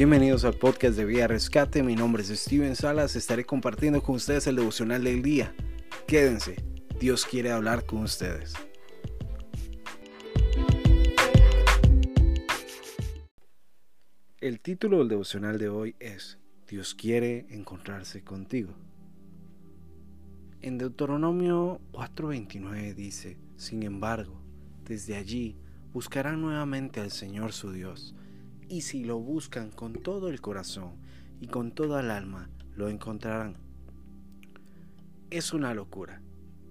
Bienvenidos al podcast de Vía Rescate. Mi nombre es Steven Salas. Estaré compartiendo con ustedes el devocional del día. Quédense, Dios quiere hablar con ustedes. El título del devocional de hoy es Dios quiere encontrarse contigo. En Deuteronomio 4:29 dice, Sin embargo, desde allí buscarán nuevamente al Señor su Dios, y si lo buscan con todo el corazón y con toda el alma, lo encontrarán. Es una locura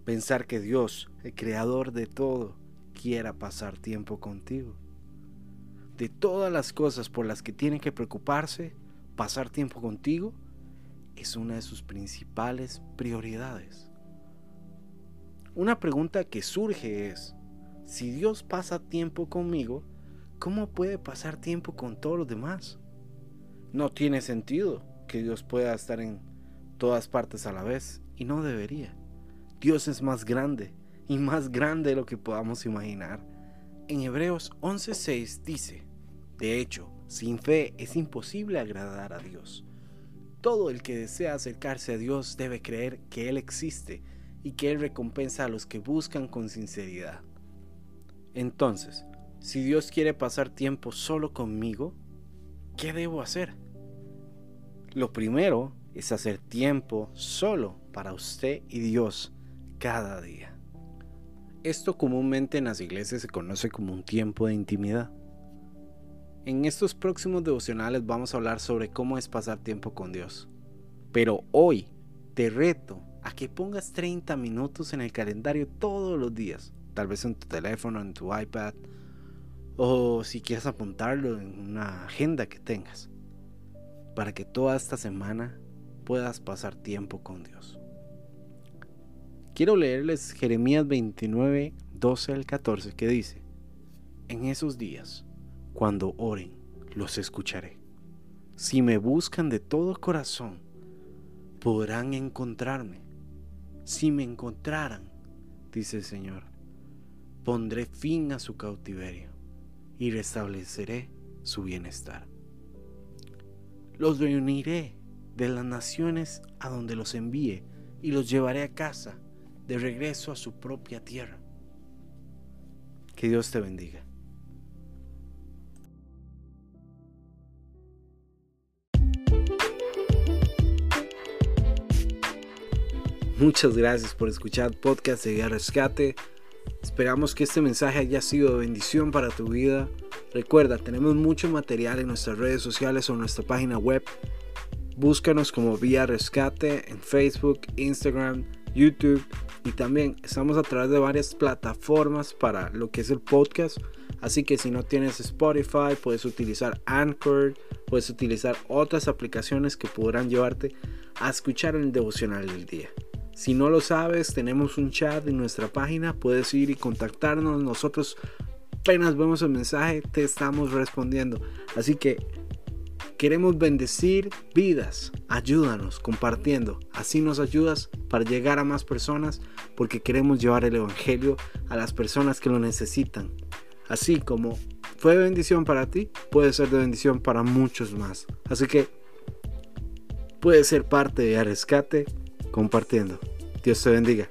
pensar que Dios, el creador de todo, quiera pasar tiempo contigo. De todas las cosas por las que tiene que preocuparse, pasar tiempo contigo es una de sus principales prioridades. Una pregunta que surge es, si Dios pasa tiempo conmigo, ¿cómo puede pasar tiempo con todos los demás? No tiene sentido que Dios pueda estar en todas partes a la vez y no debería. Dios es más grande y más grande de lo que podamos imaginar. En Hebreos 11:6 dice, de hecho, sin fe es imposible agradar a Dios. Todo el que desea acercarse a Dios debe creer que Él existe y que Él recompensa a los que buscan con sinceridad. Entonces, si Dios quiere pasar tiempo solo conmigo, ¿qué debo hacer? Lo primero es hacer tiempo solo para usted y Dios cada día. Esto comúnmente en las iglesias se conoce como un tiempo de intimidad. En estos próximos devocionales vamos a hablar sobre cómo es pasar tiempo con Dios. Pero hoy te reto a que pongas 30 minutos en el calendario todos los días, tal vez en tu teléfono, en tu iPad, o si quieres apuntarlo en una agenda que tengas, para que toda esta semana puedas pasar tiempo con Dios. Quiero leerles Jeremías 29, 12 al 14, que dice, en esos días, cuando oren, los escucharé. Si me buscan de todo corazón, podrán encontrarme. Si me encontraran, dice el Señor, pondré fin a su cautiverio y restableceré su bienestar. Los reuniré de las naciones a donde los envíe y los llevaré a casa, de regreso a su propia tierra. Que Dios te bendiga. Muchas gracias por escuchar podcast de Rescate. Esperamos que este mensaje haya sido de bendición para tu vida. Recuerda, tenemos mucho material en nuestras redes sociales o en nuestra página web. Búscanos como Vía Rescate en Facebook, Instagram, YouTube y también estamos a través de varias plataformas para lo que es el podcast. Así que si no tienes Spotify, puedes utilizar Anchor, puedes utilizar otras aplicaciones que podrán llevarte a escuchar el devocional del día. Si no lo sabes, tenemos un chat en nuestra página, puedes ir y contactarnos. Nosotros apenas vemos el mensaje, te estamos respondiendo. Así que queremos bendecir vidas. Ayúdanos compartiendo. Así nos ayudas para llegar a más personas porque queremos llevar el Evangelio a las personas que lo necesitan. Así como fue de bendición para ti, puede ser de bendición para muchos más. Así que puede ser parte de Rescate compartiendo. Dios te bendiga.